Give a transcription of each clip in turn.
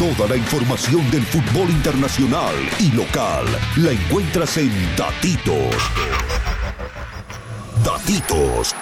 Toda la información del fútbol internacional y local la encuentras en Datitos. Datitos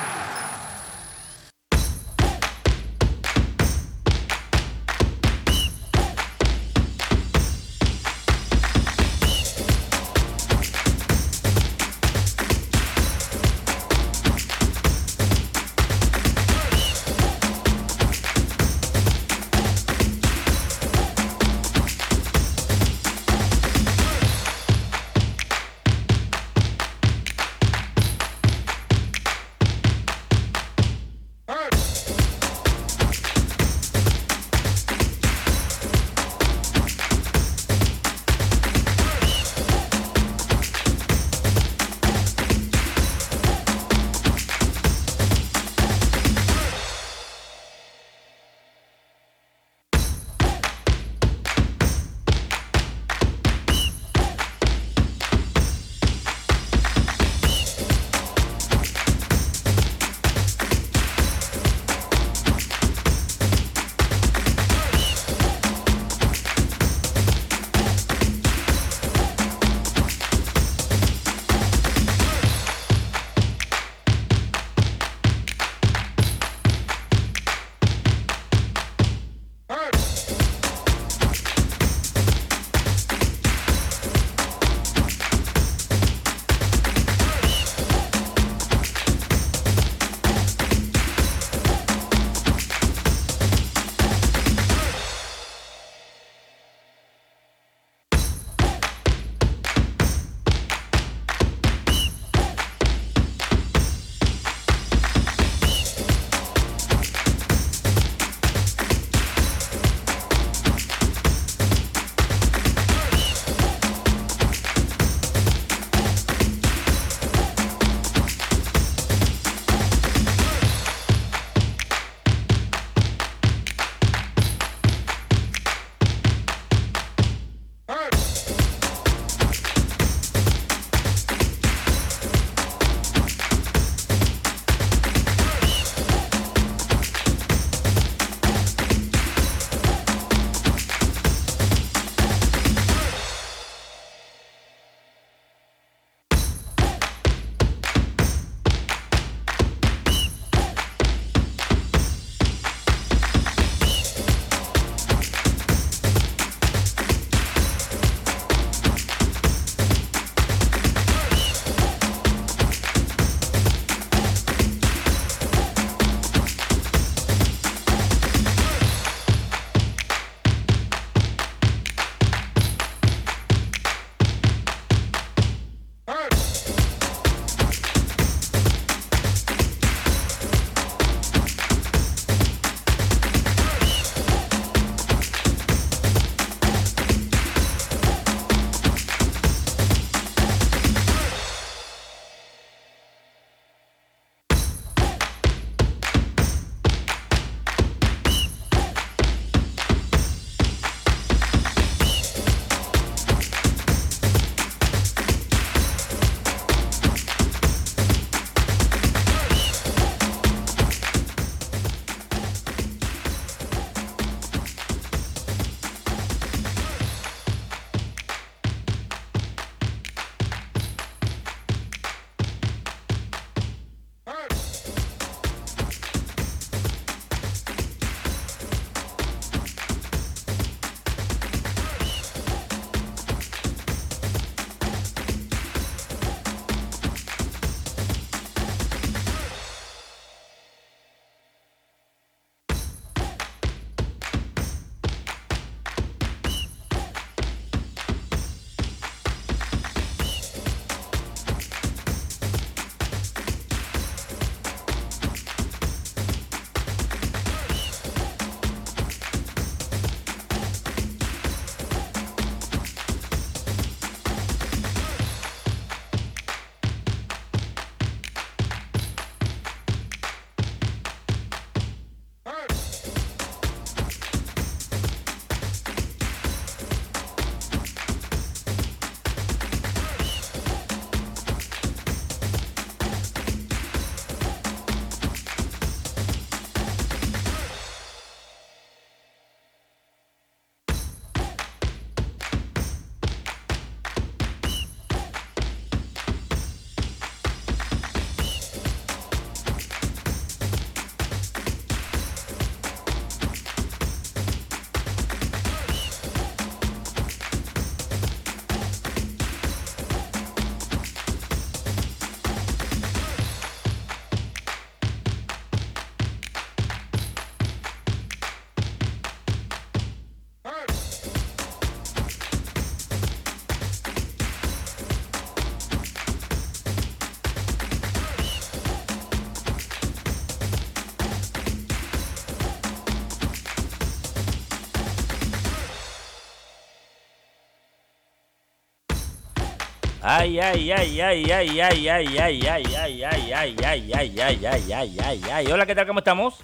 Ay, ay, ay, ay, ay, ay, ay, ay, ay, ay, ay, ay, ay, ay, ay, ay, ay, ay, ay. Hola, ¿qué tal? ¿Cómo estamos?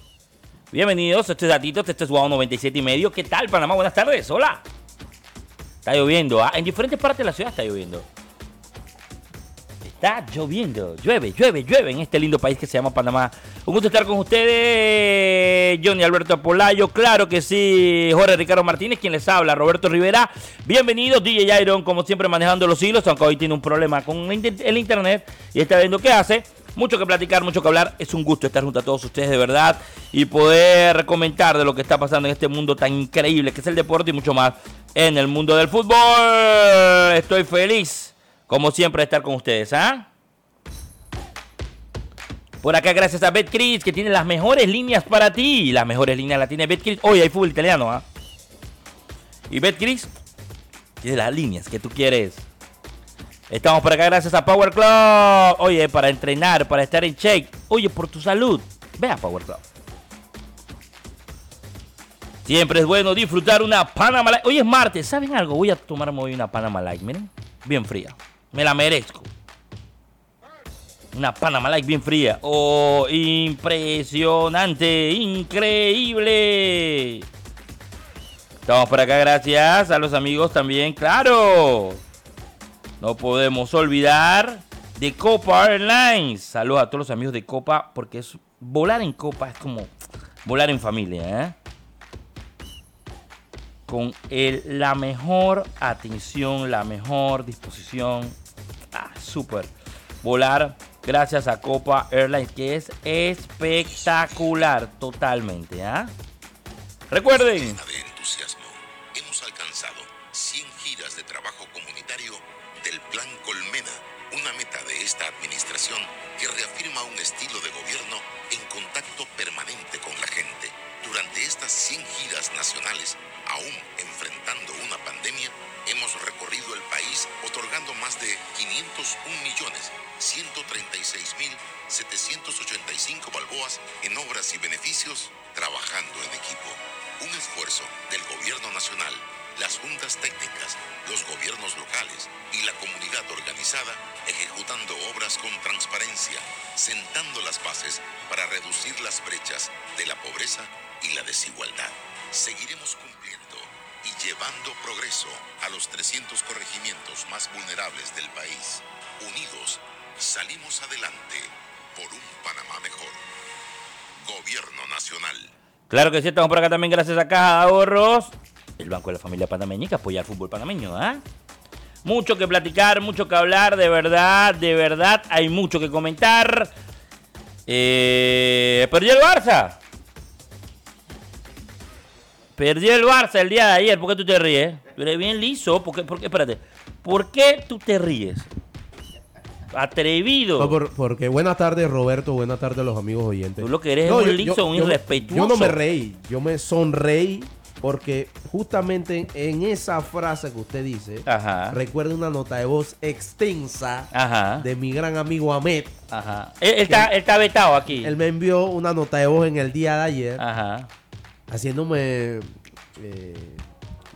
Bienvenidos, este es Datito, este es Wow 97 y medio. ¿Qué tal, Panamá? Buenas tardes, hola. Está lloviendo, ¿ah? En diferentes partes de la ciudad está lloviendo. Está lloviendo, llueve, llueve, llueve en este lindo país que se llama Panamá. Un gusto estar con ustedes, Johnny Alberto Polayo, claro que sí, Jorge Ricardo Martínez, quien les habla, Roberto Rivera. Bienvenidos, DJ Iron, como siempre manejando los hilos, aunque hoy tiene un problema con el internet y está viendo qué hace. Mucho que platicar, mucho que hablar. Es un gusto estar junto a todos ustedes de verdad y poder comentar de lo que está pasando en este mundo tan increíble que es el deporte y mucho más en el mundo del fútbol. Estoy feliz, como siempre, de estar con ustedes. ¿ah? Por acá, gracias a BetCris, que tiene las mejores líneas para ti. Las mejores líneas las tiene BetCris. Hoy hay fútbol italiano. ¿ah? Y BetCris tiene las líneas que tú quieres. Estamos por acá gracias a Power Club. Oye, para entrenar, para estar en shake. Oye, por tu salud. Ve a Power Club. Siempre es bueno disfrutar una Panama Light. Hoy es martes, ¿saben algo? Voy a tomarme hoy una Panama Light, miren. Bien fría. Me la merezco. Una Panama Light bien fría. Oh, impresionante, increíble. Estamos por acá gracias a los amigos también, claro. No podemos olvidar de Copa Airlines. Saludos a todos los amigos de Copa, porque es, volar en Copa es como volar en familia, ¿eh? Con la mejor atención, la mejor disposición. Ah, súper. Volar gracias a Copa Airlines, que es espectacular totalmente, ¿ah? Recuerden. que reafirma un estilo de gobierno en contacto permanente con la gente. Durante estas 100 giras nacionales, aún enfrentando una pandemia, hemos recorrido el país otorgando más de 501 millones 136 mil 785 balboas en obras y beneficios trabajando en equipo. Un esfuerzo del gobierno nacional las juntas técnicas, los gobiernos locales y la comunidad organizada ejecutando obras con transparencia, sentando las bases para reducir las brechas de la pobreza y la desigualdad. Seguiremos cumpliendo y llevando progreso a los 300 corregimientos más vulnerables del país. Unidos, salimos adelante por un Panamá mejor. Gobierno Nacional. Claro que sí, estamos por acá también gracias a Caja de Ahorros el Banco de la Familia Panameña que apoya al fútbol panameño, ¿ah? Mucho que platicar, mucho que hablar, de verdad, de verdad, hay mucho que comentar. Eh, perdió el Barça. Perdió el Barça el día de ayer. ¿Por qué tú te ríes? Tú eres bien liso. ¿Por qué? Por qué? Espérate. ¿Por qué tú te ríes? Atrevido. porque buenas tardes, Roberto. Buenas tardes a los amigos oyentes. Tú lo que eres es un liso, un irrespetuoso. Yo no me reí. Yo me sonreí porque justamente en esa frase que usted dice, recuerda una nota de voz extensa de mi gran amigo Ahmed. Ajá. Él, está, vetado aquí. Él me envió una nota de voz en el día de ayer, Ajá. haciéndome eh,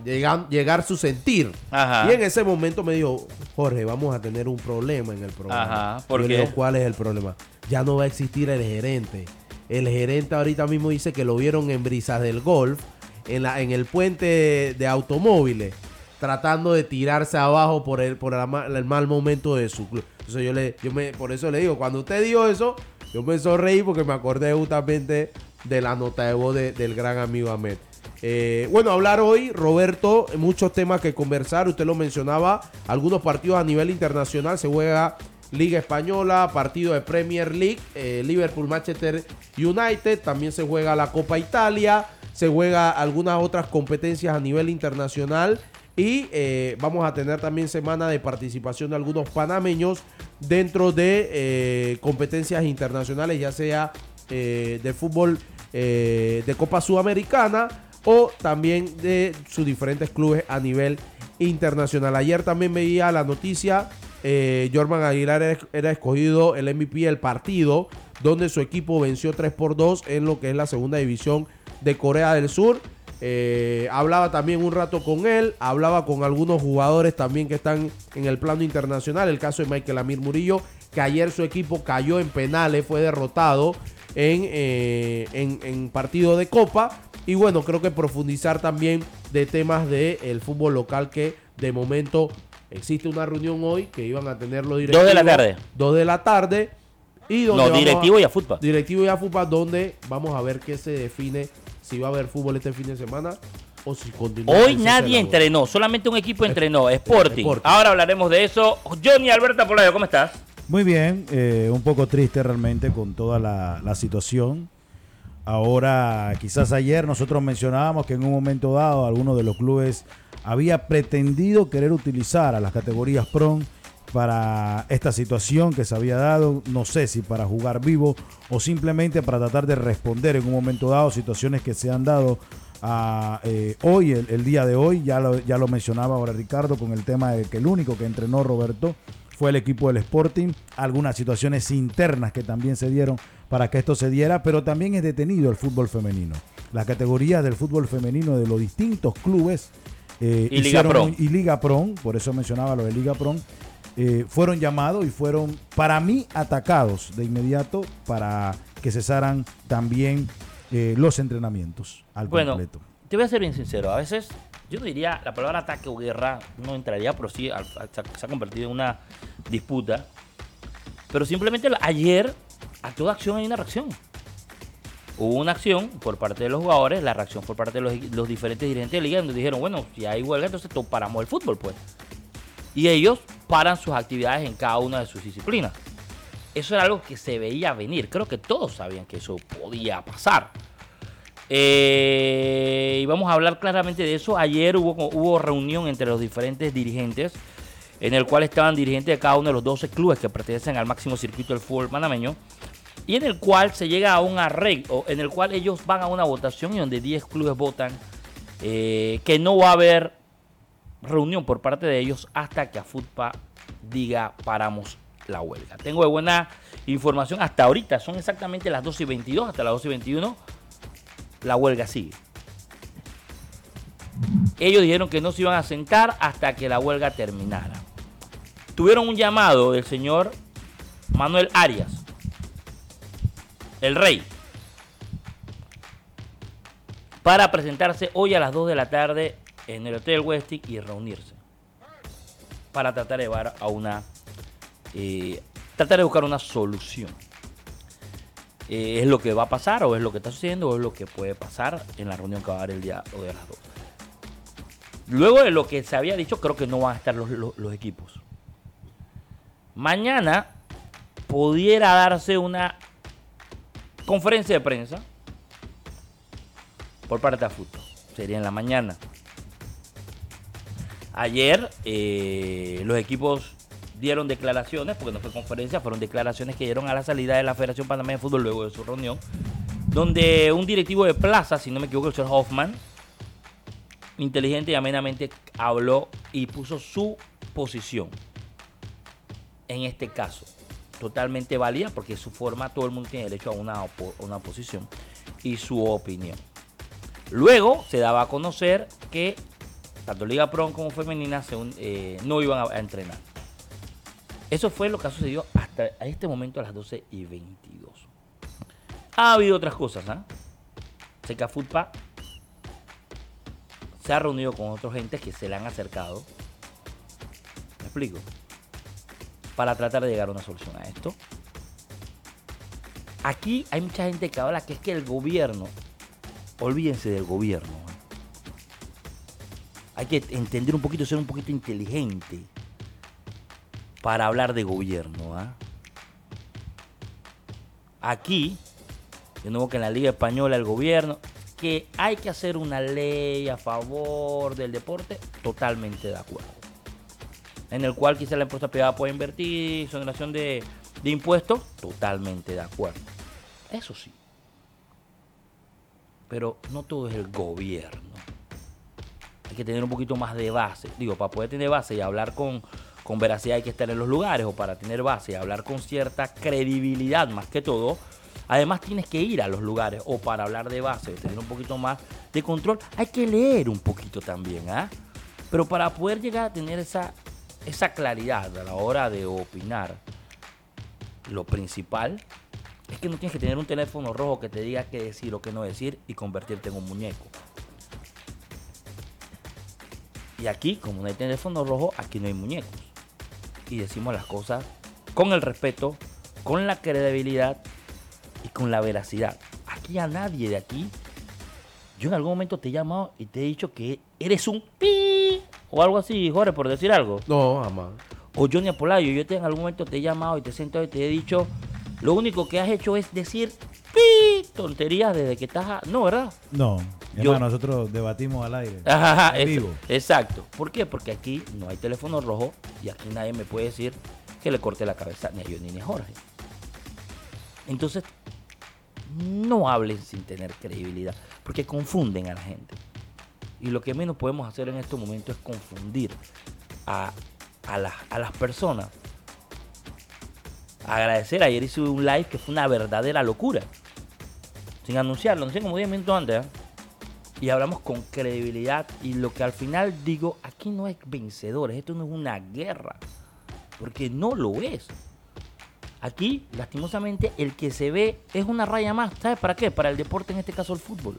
llegar, su sentir. Y en ese momento me dijo, Jorge, vamos a tener un problema en el programa. Ajá. ¿Por qué? ¿Cuál es el problema? Ya no va a existir el gerente. El gerente ahorita mismo dice que lo vieron en brisas del golf en, la, en el puente de automóviles tratando de tirarse abajo por el, por el, mal momento de su club. Entonces yo le, yo me, por eso le digo, cuando usted dijo eso, yo me sonreí porque me acordé justamente de la nota de voz del gran amigo Ahmed. Eh, bueno, hablar hoy, Roberto, muchos temas que conversar. Usted lo mencionaba, algunos partidos a nivel internacional. Se juega Liga Española, partido de Premier League, eh, Liverpool, Manchester United. También se juega la Copa Italia se juega algunas otras competencias a nivel internacional y eh, vamos a tener también semana de participación de algunos panameños dentro de competencias internacionales, ya sea de fútbol de Copa Sudamericana o también de sus diferentes clubes a nivel internacional. Ayer también veía la noticia, Jorman Aguilar era, escogido el MVP del partido, donde su equipo venció 3 por 2 en lo que es la segunda división de Corea del Sur. Eh, hablaba también un rato con él, hablaba con algunos jugadores también que están en el plano internacional, el caso de Michael Amir Murillo, que ayer su equipo cayó en penales, fue derrotado en, eh, en, partido de Copa. Y bueno, creo que profundizar también de temas del fútbol local que de momento existe una reunión hoy que iban a tenerlo directivos. Dos de la tarde. Dos de la tarde. Y donde no, directivo y a fútbol. Directivo y a fútbol, donde vamos a ver qué se define si va a haber fútbol este fin de semana o si continúa. Hoy nadie entrenó, solamente un equipo entrenó, Sporting. Ahora hablaremos de eso. Johnny Alberto Polayo, ¿cómo estás? Muy bien, eh, un poco triste realmente con toda la, situación. Ahora, quizás ayer nosotros mencionábamos que en un momento dado alguno de los clubes había pretendido querer utilizar a las categorías PRON para esta situación que se había dado, no sé si para jugar vivo o simplemente para tratar de responder en un momento dado situaciones que se han dado a, eh, hoy, el, día de hoy, ya lo, ya lo mencionaba ahora Ricardo con el tema de que el único que entrenó Roberto fue el equipo del Sporting, algunas situaciones internas que también se dieron para que esto se diera, pero también es detenido el fútbol femenino. Las categorías del fútbol femenino de los distintos clubes eh, y, Liga Pro. y Liga Pro, por eso mencionaba lo de Liga Pro, eh, fueron llamados y fueron, para mí, atacados de inmediato para que cesaran también eh, los entrenamientos al bueno, completo. Te voy a ser bien sincero, a veces yo no diría la palabra ataque o guerra, no entraría, pero sí se ha convertido en una disputa. Pero simplemente ayer a toda acción hay una reacción. Hubo una acción por parte de los jugadores, la reacción por parte de los, diferentes dirigentes de la liga, donde dijeron, bueno, si hay huelga, entonces paramos el fútbol, pues. Y ellos paran sus actividades en cada una de sus disciplinas. Eso era algo que se veía venir. Creo que todos sabían que eso podía pasar. Eh, y vamos a hablar claramente de eso. Ayer hubo, hubo reunión entre los diferentes dirigentes, en el cual estaban dirigentes de cada uno de los 12 clubes que pertenecen al máximo circuito del fútbol panameño, y en el cual se llega a un arreglo, en el cual ellos van a una votación y donde 10 clubes votan eh, que no va a haber reunión por parte de ellos hasta que a FUTPA diga paramos la huelga. Tengo de buena información hasta ahorita, son exactamente las 12 y 22, hasta las 12 y 21 la huelga sigue. Ellos dijeron que no se iban a sentar hasta que la huelga terminara. Tuvieron un llamado del señor Manuel Arias, el rey, para presentarse hoy a las 2 de la tarde en el Hotel Westic y reunirse para tratar de llevar a una eh, tratar de buscar una solución. Eh, es lo que va a pasar o es lo que está sucediendo o es lo que puede pasar en la reunión que va a haber el día de las dos. Luego de lo que se había dicho, creo que no van a estar los, equipos. Mañana pudiera darse una conferencia de prensa por parte de fútbol. Sería en la mañana. Ayer eh, los equipos dieron declaraciones, porque no fue conferencia, fueron declaraciones que dieron a la salida de la Federación Panameña de Fútbol luego de su reunión, donde un directivo de Plaza, si no me equivoco, el señor Hoffman, inteligente y amenamente habló y puso su posición en este caso. Totalmente válida porque su forma, todo el mundo tiene derecho a una, una posición y su opinión. Luego se daba a conocer que tanto Liga Pro como Femenina eh, no iban a entrenar. Eso fue lo que ha sucedido hasta este momento a las 12 y 22. Ha habido otras cosas, ¿ah? Seca Futpa se ha reunido con otros gentes que se le han acercado. ¿Me explico? Para tratar de llegar a una solución a esto. Aquí hay mucha gente que habla que es que el gobierno, olvídense del gobierno. Hay que entender un poquito, ser un poquito inteligente para hablar de gobierno. ¿ah? Aquí, de nuevo que en la Liga Española el gobierno, que hay que hacer una ley a favor del deporte, totalmente de acuerdo. En el cual quizá la empresa privada puede invertir, exoneración de, de impuestos, totalmente de acuerdo. Eso sí. Pero no todo es el gobierno. Hay que tener un poquito más de base. Digo, para poder tener base y hablar con, con veracidad hay que estar en los lugares o para tener base y hablar con cierta credibilidad más que todo, Además tienes que ir a los lugares o para hablar de base, tener un poquito más de control, hay que leer un poquito también, ¿ah? Pero para poder llegar a tener esa, esa claridad a la hora de opinar, lo principal es que no tienes que tener un teléfono rojo que te diga qué decir o qué no decir y convertirte en un muñeco. Y aquí, como no hay teléfono rojo, aquí no hay muñecos. Y decimos las cosas con el respeto, con la credibilidad y con la veracidad. Aquí a nadie de aquí, yo en algún momento te he llamado y te he dicho que eres un pi o algo así, Jorge, por decir algo. No, jamás. O Johnny Apolayo, yo te en algún momento te he llamado y te he sentado y te he dicho, lo único que has hecho es decir pi tonterías desde que estás... No, ¿verdad? No. Yo, nosotros debatimos al aire. Ajá, vivo. Exacto. ¿Por qué? Porque aquí no hay teléfono rojo y aquí nadie me puede decir que le corte la cabeza ni a yo ni a Jorge. Entonces, no hablen sin tener credibilidad, porque confunden a la gente. Y lo que menos podemos hacer en este momento es confundir a, las personas. Agradecer, ayer hice un live que fue una verdadera locura. Sin anunciarlo, no sé como 10 minutos antes. ¿eh? Y hablamos con credibilidad. Y lo que al final digo, aquí no es vencedores, esto no es una guerra porque no lo es. Aquí, lastimosamente, el que se ve es una raya más. ¿Sabes para qué? Para el deporte, en este caso el fútbol.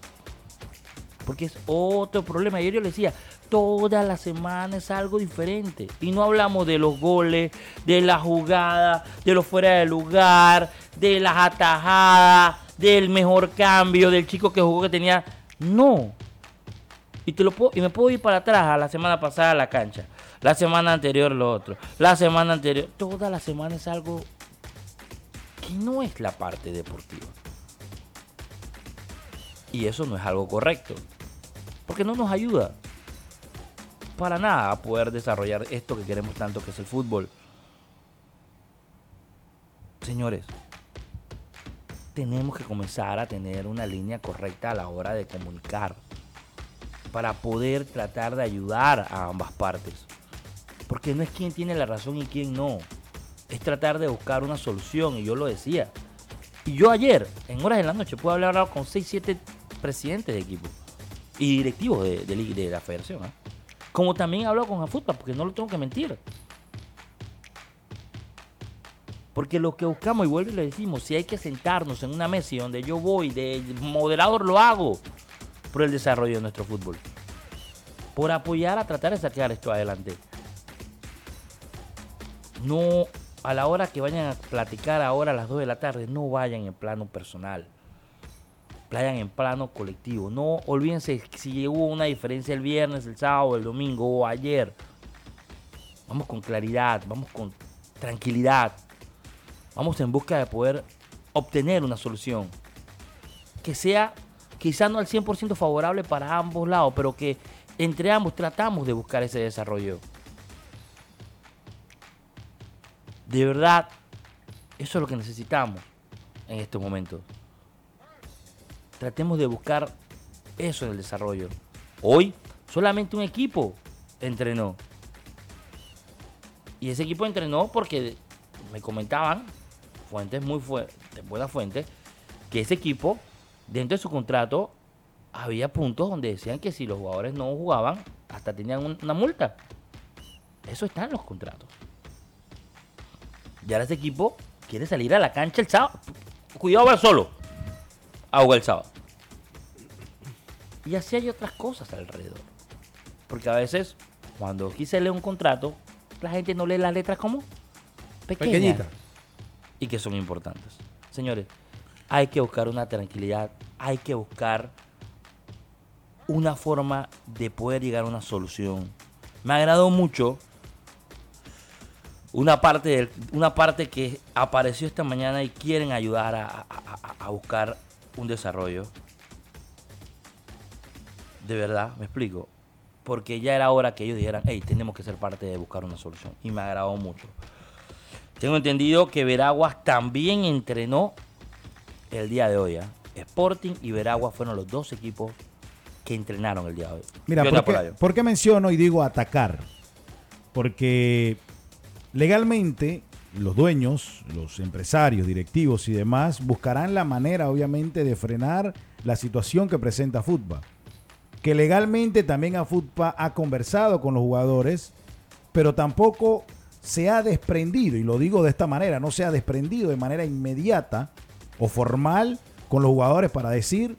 Porque es otro problema. Ayer yo le decía, toda la semana es algo diferente. Y no hablamos de los goles, de la jugada, de lo fuera de lugar, de las atajadas, del mejor cambio, del chico que jugó que tenía. No. Y, te lo puedo, y me puedo ir para atrás a la semana pasada a la cancha. La semana anterior lo otro. La semana anterior. Toda la semana es algo que no es la parte deportiva. Y eso no es algo correcto. Porque no nos ayuda para nada a poder desarrollar esto que queremos tanto que es el fútbol. Señores, tenemos que comenzar a tener una línea correcta a la hora de comunicar para poder tratar de ayudar a ambas partes. Porque no es quien tiene la razón y quién no. Es tratar de buscar una solución. Y yo lo decía. Y yo ayer, en horas de la noche, pude hablar con 6, 7 presidentes de equipo y directivos de, de, la federación. ¿ah? Como también he hablado con fútbol, porque no lo tengo que mentir. Porque lo que buscamos, y vuelvo y le decimos, si hay que sentarnos en una mesa donde yo voy, de moderador lo hago, por el desarrollo de nuestro fútbol. Por apoyar a tratar de sacar esto adelante no a la hora que vayan a platicar ahora a las 2 de la tarde, no vayan en plano personal. Vayan en plano colectivo. No olvídense si hubo una diferencia el viernes, el sábado, el domingo o ayer. Vamos con claridad, vamos con tranquilidad. Vamos en busca de poder obtener una solución. Que sea quizá no al 100% favorable para ambos lados, pero que entre ambos tratamos de buscar ese desarrollo. De verdad, eso es lo que necesitamos en estos momentos. Tratemos de buscar eso en el desarrollo. Hoy solamente un equipo entrenó. Y ese equipo entrenó porque me comentaban, fuentes muy fuertes, buenas fuentes, que ese equipo, dentro de su contrato, había puntos donde decían que si los jugadores no jugaban, hasta tenían una multa. Eso está en los contratos. Y ahora ese equipo quiere salir a la cancha el sábado. Cuidado, va solo. A jugar el sábado. Y así hay otras cosas alrededor. Porque a veces, cuando aquí se lee un contrato, la gente no lee las letras como pequeñitas. Y que son importantes. Señores, hay que buscar una tranquilidad. Hay que buscar una forma de poder llegar a una solución. Me agradó mucho una parte, una parte que apareció esta mañana y quieren ayudar a, buscar un desarrollo. De verdad, me explico. Porque ya era hora que ellos dijeran, hey, tenemos que ser parte de buscar una solución. Y me agradó mucho. Tengo entendido que Veraguas también entrenó el día de hoy. ¿eh? Sporting y Veraguas fueron los dos equipos que entrenaron el día de hoy. Mira, ¿por qué menciono y digo atacar? Porque legalmente los dueños, los empresarios, directivos y demás buscarán la manera, obviamente, de frenar la situación que presenta Fútbol. Que legalmente también a Fútbol ha conversado con los jugadores, pero tampoco se ha desprendido, y lo digo de esta manera, no se ha desprendido de manera inmediata o formal con los jugadores para decir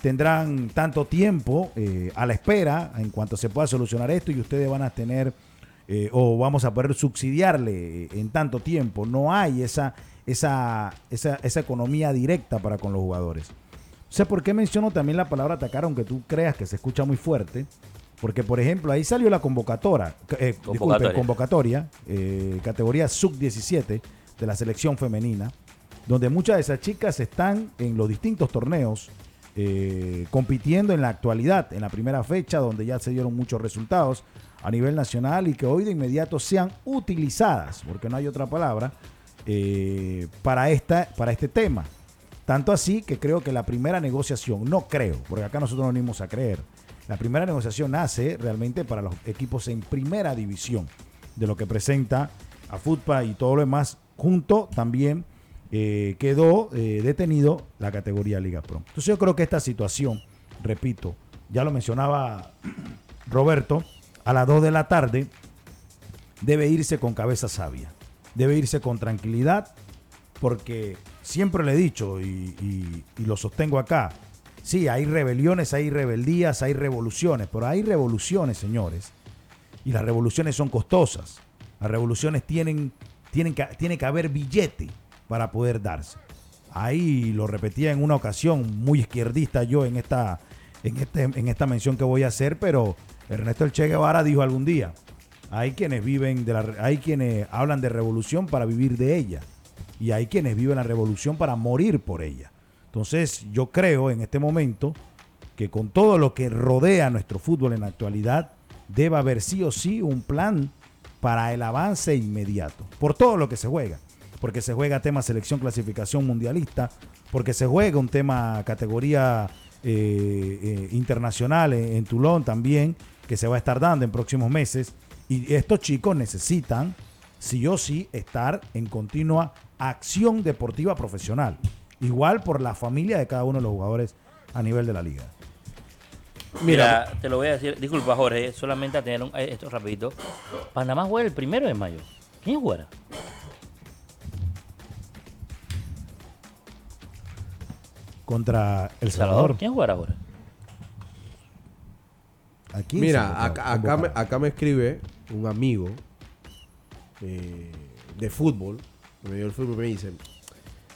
tendrán tanto tiempo eh, a la espera en cuanto se pueda solucionar esto y ustedes van a tener eh, o vamos a poder subsidiarle en tanto tiempo. No hay esa, esa, esa, economía directa para con los jugadores. O sea, ¿por qué menciono también la palabra atacar, aunque tú creas que se escucha muy fuerte? Porque, por ejemplo, ahí salió la convocatoria, eh, convocatoria, convocatoria eh, categoría sub-17 de la selección femenina, donde muchas de esas chicas están en los distintos torneos compitiendo en la actualidad, en la primera fecha, donde ya se dieron muchos resultados a nivel nacional y que hoy de inmediato sean utilizadas, porque no hay otra palabra, eh, para, esta, para este tema. Tanto así que creo que la primera negociación, no creo, porque acá nosotros no venimos a creer, la primera negociación nace realmente para los equipos en primera división, de lo que presenta a FUTPA y todo lo demás, junto también eh, quedó eh, detenido la categoría Liga Pro. Entonces yo creo que esta situación, repito, ya lo mencionaba Roberto, a las 2 de la tarde, debe irse con cabeza sabia, debe irse con tranquilidad, porque siempre le he dicho y, lo sostengo acá, sí, hay rebeliones, hay rebeldías, hay revoluciones, pero hay revoluciones, señores, y las revoluciones son costosas. Las revoluciones tienen, tienen que, tiene que haber billete para poder darse. Ahí lo repetía en una ocasión, muy izquierdista yo en esta, en, este, en esta mención que voy a hacer, pero Ernesto El Che Guevara dijo algún día, hay quienes viven de la, hay quienes hablan de revolución para vivir de ella y hay quienes viven la revolución para morir por ella. Entonces, yo creo en este momento que con todo lo que rodea nuestro fútbol en la actualidad, debe haber sí o sí un plan para el avance inmediato, por todo lo que se juega, porque se juega tema selección clasificación mundialista, porque se juega un tema categoría eh, eh, internacional en, en Toulon también, que se va a estar dando en próximos meses. Y estos chicos necesitan, sí o sí, estar en continua acción deportiva profesional. Igual por la familia de cada uno de los jugadores a nivel de la liga. Mira, te lo voy a decir, disculpa Jorge, solamente a tener eh, esto rapidito. Panamá juega el primero de mayo. ¿Quién juega? Contra El Salvador. ¿Quién jugará ahora? Mira, acá, me, escribe un amigo eh, de fútbol, me dio el fútbol, me dice,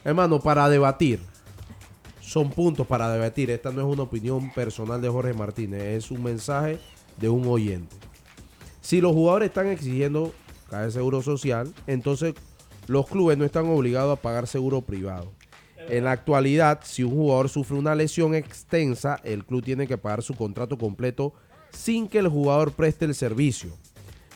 hermano, para debatir, son puntos para debatir. Esta no es una opinión personal de Jorge Martínez, es un mensaje de un oyente. Si los jugadores están exigiendo cada seguro social, entonces los clubes no están obligados a pagar seguro privado. En la actualidad, si un jugador sufre una lesión extensa, el club tiene que pagar su contrato completo sin que el jugador preste el servicio.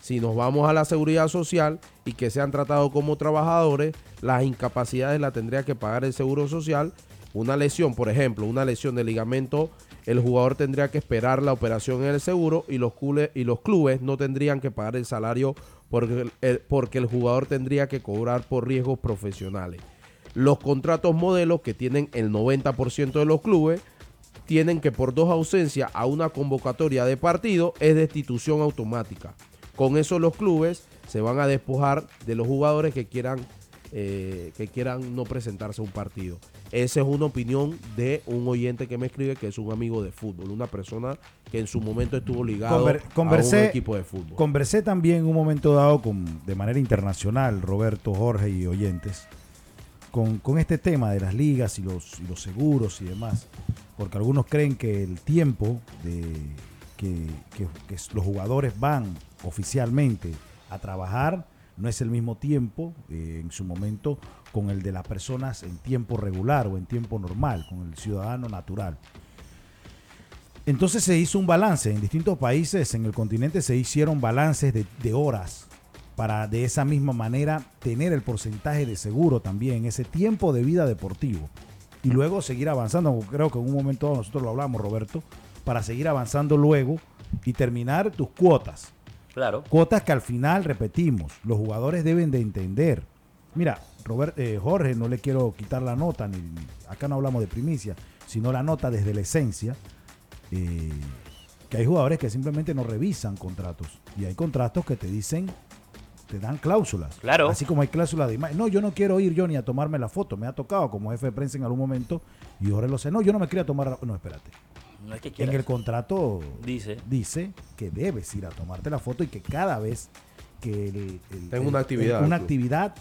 Si nos vamos a la seguridad social y que sean tratados como trabajadores, las incapacidades las tendría que pagar el seguro social. Una lesión, por ejemplo, una lesión de ligamento, el jugador tendría que esperar la operación en el seguro y los, clubes, no tendrían que pagar el salario porque el jugador tendría que cobrar por riesgos profesionales. Los contratos modelos que tienen el 90% de los clubes tienen que por dos ausencias a una convocatoria de partido es destitución automática. Con eso los clubes se van a despojar de los jugadores que quieran, eh, que quieran no presentarse a un partido. Esa es una opinión de un oyente que me escribe que es un amigo de fútbol, una persona que en su momento estuvo ligado a un equipo de fútbol. Conversé también en un momento dado con, de manera internacional, Roberto, Jorge y oyentes, con, este tema de las ligas y los, y los seguros y demás porque algunos creen que el tiempo de que, los jugadores van oficialmente a trabajar no es el mismo tiempo eh, en su momento con el de las personas en tiempo regular o en tiempo normal, con el ciudadano natural. Entonces se hizo un balance. En distintos países en el continente se hicieron balances de horas para de esa misma manera tener el porcentaje de seguro también, ese tiempo de vida deportivo y luego seguir avanzando. Creo que en un momento nosotros lo hablamos, Roberto, para seguir avanzando luego y terminar tus cuotas. Claro. Cuotas que al final, repetimos, los jugadores deben de entender Mira, Robert, eh, Jorge, no le quiero quitar la nota, ni, acá no hablamos de primicia, sino la nota desde la esencia. Eh, que hay jugadores que simplemente no revisan contratos. Y hay contratos que te dicen, te dan cláusulas. Claro. Así como hay cláusulas de imagen. No, yo no quiero ir yo ni a tomarme la foto. Me ha tocado como jefe de prensa en algún momento y Jorge lo sé. No, yo no me quería tomar la No, espérate. No es que en el contrato dice. dice que debes ir a tomarte la foto y que cada vez que el, una actividad, una actividad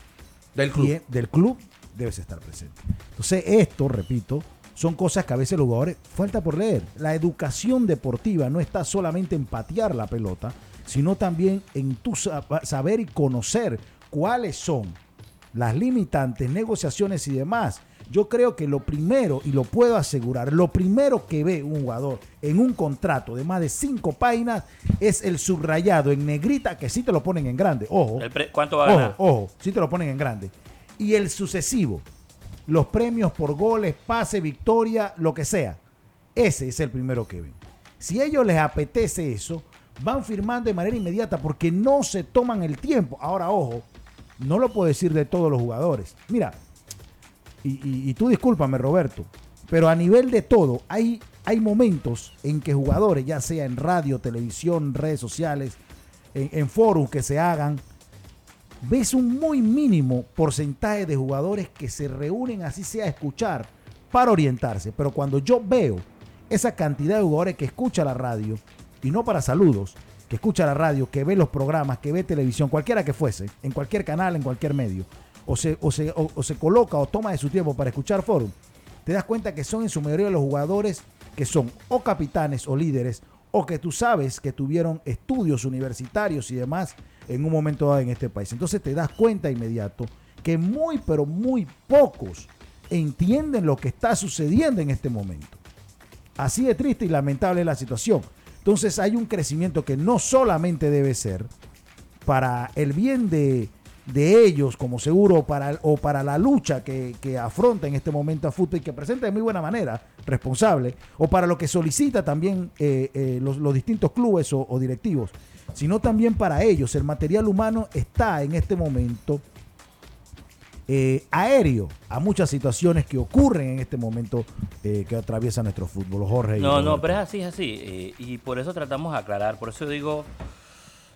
del club. del club debes estar presente. Entonces, esto, repito, son cosas que a veces los jugadores falta por leer. La educación deportiva no está solamente en patear la pelota, sino también en tu saber y conocer cuáles son las limitantes, negociaciones y demás. Yo creo que lo primero, y lo puedo asegurar, lo primero que ve un jugador en un contrato de más de cinco páginas es el subrayado en negrita, que sí te lo ponen en grande. Ojo. ¿Cuánto va a ganar? Ojo, ojo, sí te lo ponen en grande. Y el sucesivo, los premios por goles, pase, victoria, lo que sea. Ese es el primero que ven. Si a ellos les apetece eso, van firmando de manera inmediata porque no se toman el tiempo. Ahora, ojo, no lo puedo decir de todos los jugadores. Mira, y, tú discúlpame, Roberto, pero a nivel de todo, hay, hay momentos en que jugadores, ya sea en radio, televisión, redes sociales, en, en foros que se hagan, ves un muy mínimo porcentaje de jugadores que se reúnen así sea a escuchar para orientarse. Pero cuando yo veo esa cantidad de jugadores que escucha la radio, y no para saludos, que escucha la radio, que ve los programas, que ve televisión, cualquiera que fuese, en cualquier canal, en cualquier medio, o se, o se, o, se coloca o toma de su tiempo para escuchar forum, te das cuenta que son en su mayoría los jugadores que son o capitanes o líderes, o que tú sabes que tuvieron estudios universitarios y demás en un momento dado en este país. Entonces te das cuenta inmediato que muy, pero muy pocos entienden lo que está sucediendo en este momento. Así de triste y lamentable es la situación. Entonces hay un crecimiento que no solamente debe ser para el bien de, ellos como seguro para, o para la lucha que, afronta en este momento a y que presenta de muy buena manera, responsable, o para lo que solicita también eh, eh, los, distintos clubes o directivos, sino también para ellos. El material humano está en este momento eh, aéreo a muchas situaciones que ocurren en este momento eh, que atraviesa nuestro fútbol. Jorge. No, no, pero es así, es así. Eh, y por eso tratamos de aclarar. Por eso digo,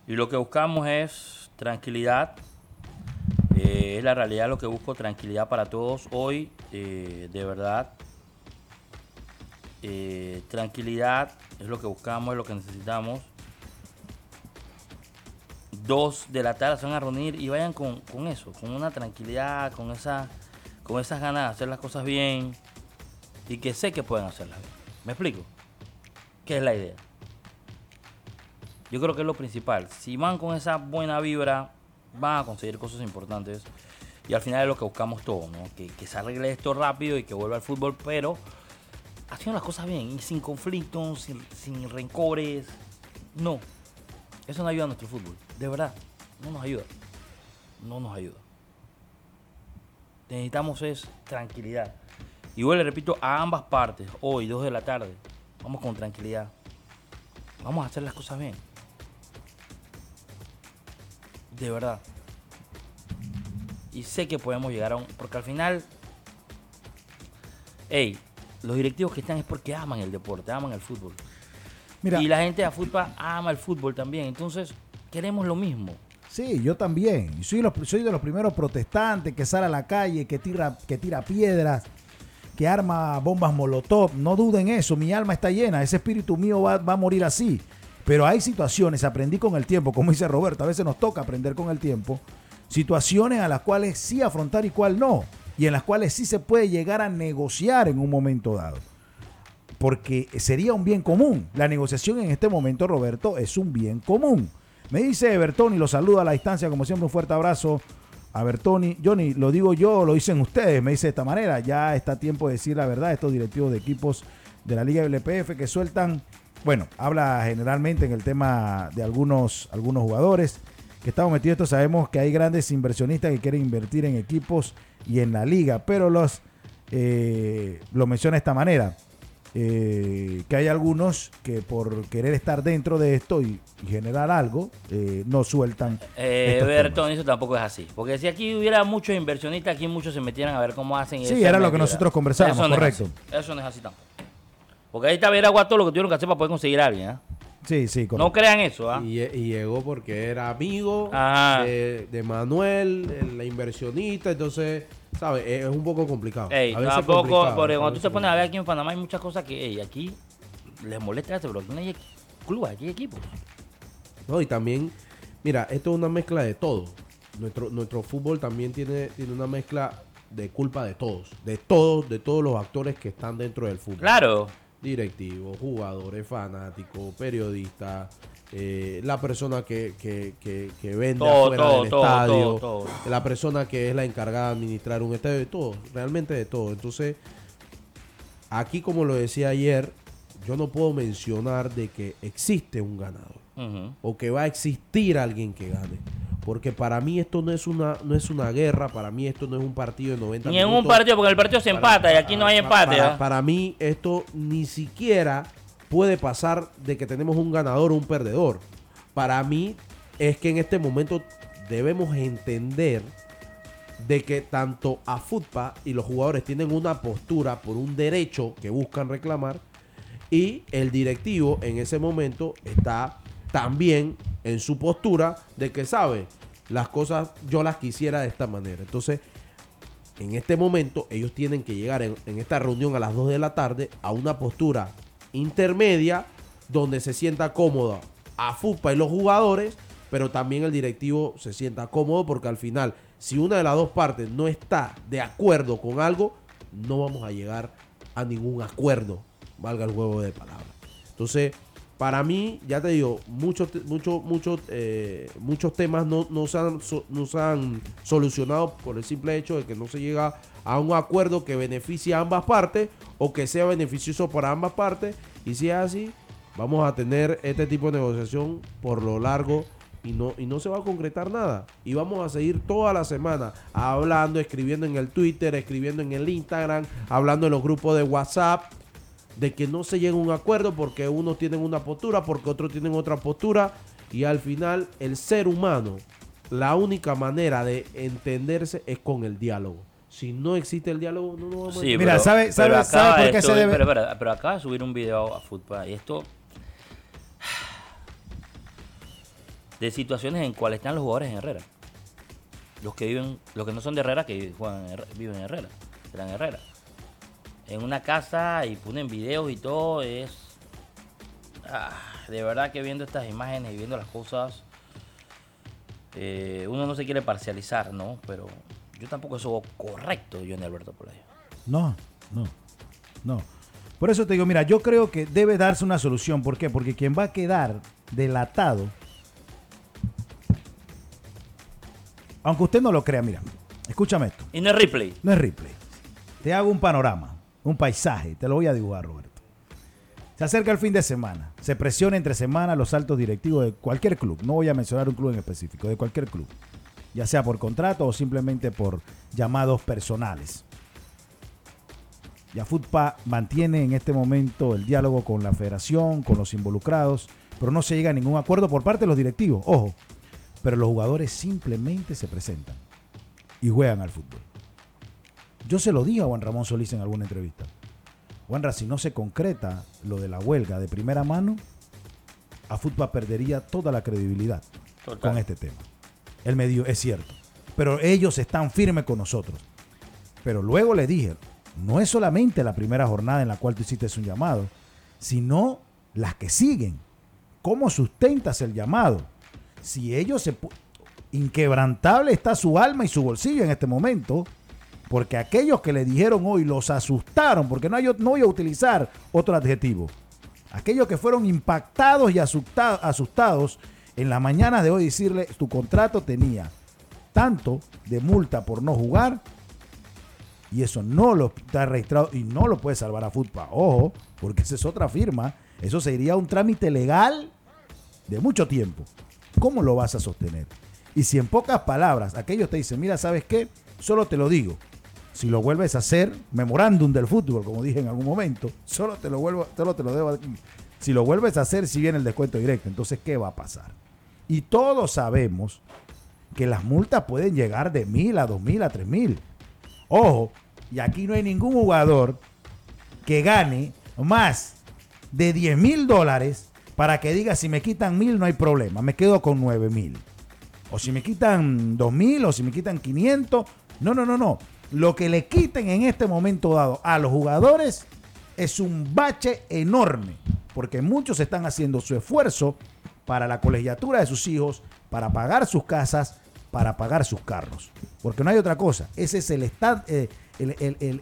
y lo que buscamos es tranquilidad. es la realidad lo que busco, tranquilidad para todos. Hoy, de verdad, tranquilidad es lo que buscamos, es lo que necesitamos. 2 de la tarde se van a reunir y vayan con, eso, con una tranquilidad, con, esa, con esas ganas de hacer las cosas bien y que sé que pueden hacerlas bien. ¿Me explico? ¿Qué es la idea? Yo creo que es lo principal. Si van con esa buena vibra, van a conseguir cosas importantes. Y al final es lo que buscamos todos, ¿no? Que, que se arregle esto rápido y que vuelva al fútbol, pero haciendo las cosas bien y sin conflictos, sin, sin rencores. No, eso no ayuda a nuestro fútbol. De verdad, no nos ayuda. No nos ayuda. Necesitamos es tranquilidad. Y le repito, a ambas partes, hoy, 2 de la tarde, vamos con tranquilidad. Vamos a hacer las cosas bien. De verdad. Y sé que podemos llegar a un... Porque al final, hey, los directivos que están es porque aman el deporte, aman el fútbol y la gente de fútbol ama el fútbol también. Entonces, queremos lo mismo. Sí, yo también. Soy, soy de los primeros protestantes que sale a la calle, que tira, que tira piedras, que arma bombas molotov. No duden eso, mi alma está llena, ese espíritu mío va, va a morir así. Pero hay situaciones, aprendí con el tiempo, como dice Roberto, a veces nos toca aprender con el tiempo, situaciones a las cuales sí afrontar y cuál no, y en las cuales sí se puede llegar a negociar en un momento dado porque sería un bien común. La negociación en este momento, Roberto, es un bien común. Me dice Bertoni, lo saluda a la distancia, como siempre, un fuerte abrazo a Bertoni. Johnny, lo digo yo, lo dicen ustedes, me dice de esta manera, ya está tiempo de decir la verdad, estos directivos de equipos de la Liga LPF que sueltan, bueno, habla generalmente en el tema de algunos, algunos jugadores que estamos metidos, esto sabemos que hay grandes inversionistas que quieren invertir en equipos y en la liga, pero los, eh, lo menciona de esta manera eh, que hay algunos que por querer estar dentro de esto y, generar algo, eh, no sueltan. Eh, Bertón, eso tampoco es así. Porque si aquí hubiera muchos inversionistas, aquí muchos se metieran a ver cómo hacen. Sí, era lo que nosotros conversábamos, correcto. eso no es así tampoco. Porque ahí está Veragua todo lo que tuvieron que hacer para poder conseguir a alguien. ¿eh? Sí, sí, correcto. No crean eso. ¿ah? Y, llegó porque era amigo de, de, Manuel, la inversionista, entonces ¿sabes? Es un poco complicado. Ey, a veces tampoco, porque cuando tú te pones a ver aquí en Panamá hay muchas cosas que aquí les molesta eso, pero aquí no hay clubes, aquí hay equipos. No, y también, mira, esto es una mezcla de todo. Nuestro, nuestro fútbol también tiene, tiene una mezcla de culpa de todos, de todos, de todos los actores que están dentro del fútbol. Claro. Directivos, jugadores, fanáticos, periodistas, eh, la persona que, que, que, vende afuera del estadio, la persona que es la encargada de administrar un estadio, de todo, realmente de todo. Entonces, aquí como lo decía ayer, yo no puedo mencionar de que existe un ganador o que va a existir alguien que gane. Porque para mí esto no es una no es una guerra, para mí esto no es un partido de 90 Ni en un partido, porque el partido se empata y aquí no hay empate. ¿ah? para, mí esto ni siquiera puede pasar de que tenemos un ganador o un perdedor. Para mí es que en este momento debemos entender de que tanto a FUTPA y los jugadores tienen una postura por un derecho que buscan reclamar y el directivo en ese momento está también en su postura de que sabe las cosas yo las quisiera de esta manera. Entonces, en este momento ellos tienen que llegar en, en esta reunión a las 2 de la tarde a una postura intermedia donde se sienta cómoda a FUPA y los jugadores, pero también el directivo se sienta cómodo porque al final, si una de las dos partes no está de acuerdo con algo, no vamos a llegar a ningún acuerdo, valga el juego de palabras. Entonces, para mí, ya te digo, muchos, muchos, muchos, eh, muchos temas no, no, se han, no se han solucionado por el simple hecho de que no se llega a un acuerdo que beneficie a ambas partes o que sea beneficioso para ambas partes. Y si es así, vamos a tener este tipo de negociación por lo largo y no, y no se va a concretar nada. Y vamos a seguir toda la semana hablando, escribiendo en el Twitter, escribiendo en el Instagram, hablando en los grupos de WhatsApp, de que no se llega a un acuerdo porque unos tienen una postura, porque otros tienen otra postura. Y al final el ser humano, la única manera de entenderse es con el diálogo si no existe el diálogo, no nos vamos a Mira, ¿sabe, sabe, sabe por qué se debe? Pero, pero, acaba de subir un video a fútbol y esto. De situaciones en cuales están los jugadores en Herrera. Los que viven, los que no son de Herrera, que juegan viven en Herrera. Serán Herrera. En una casa y ponen videos y todo, es. Ah, de verdad que viendo estas imágenes y viendo las cosas. Eh, uno no se quiere parcializar, ¿no? Pero yo tampoco eso correcto, Johnny Alberto Polayo. No, no, no. Por eso te digo, mira, yo creo que debe darse una solución. ¿Por qué? Porque quien va a quedar delatado, aunque usted no lo crea, mira, escúchame esto. Y no es replay. No es replay. Te hago un panorama, un paisaje, te lo voy a dibujar, Roberto. Se acerca el fin de semana, se presiona entre semana los altos directivos de cualquier club, no voy a mencionar un club en específico, de cualquier club ya sea por contrato o simplemente por llamados personales. Ya FUTPA mantiene en este momento el diálogo con la federación, con los involucrados, pero no se llega a ningún acuerdo por parte de los directivos, ojo, pero los jugadores simplemente se presentan y juegan al fútbol. Yo se lo dije a Juan Ramón Solís en alguna entrevista. Juanra, si no se concreta lo de la huelga de primera mano, a FUTPA perdería toda la credibilidad con este tema. El medio es cierto. Pero ellos están firmes con nosotros. Pero luego le dije, no es solamente la primera jornada en la cual tú hiciste un llamado, sino las que siguen. ¿Cómo sustentas el llamado? Si ellos se... Inquebrantable está su alma y su bolsillo en este momento, porque aquellos que le dijeron hoy los asustaron, porque no, hay, no voy a utilizar otro adjetivo. Aquellos que fueron impactados y asustados en la mañana de hoy decirle, tu contrato tenía tanto de multa por no jugar y eso no lo está registrado y no lo puede salvar a FUTPA. Ojo, porque esa es otra firma. Eso sería un trámite legal de mucho tiempo. ¿Cómo lo vas a sostener? Y si en pocas palabras aquellos te dicen, mira, ¿sabes qué? Solo te lo digo. Si lo vuelves a hacer, memorándum del fútbol, como dije en algún momento, solo te lo vuelvo, solo te lo debo. Si lo vuelves a hacer, si viene el descuento directo, entonces ¿qué va a pasar? Y todos sabemos que las multas pueden llegar de mil a dos mil a tres mil. Ojo, y aquí no hay ningún jugador que gane más de 10 mil dólares para que diga si me quitan mil no hay problema, me quedo con nueve mil. O si me quitan dos mil o si me quitan 500. No, no, no, no. Lo que le quiten en este momento dado a los jugadores es un bache enorme, porque muchos están haciendo su esfuerzo para la colegiatura de sus hijos, para pagar sus casas, para pagar sus carros. Porque no hay otra cosa. Ese es el, eh,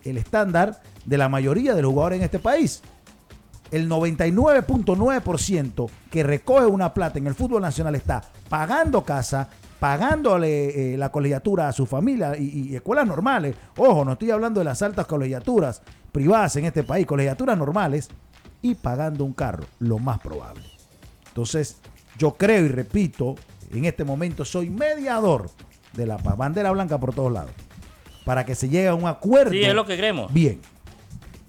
estándar de la mayoría de los jugadores en este país. El 99.9% que recoge una plata en el fútbol nacional está pagando casa, pagándole eh, la colegiatura a su familia y, y, escuelas normales. Ojo, no estoy hablando de las altas colegiaturas privadas en este país, colegiaturas normales, y pagando un carro, lo más probable. Entonces, yo creo y repito, en este momento soy mediador de la bandera blanca por todos lados, para que se llegue a un acuerdo. Sí, es lo que creemos. Bien,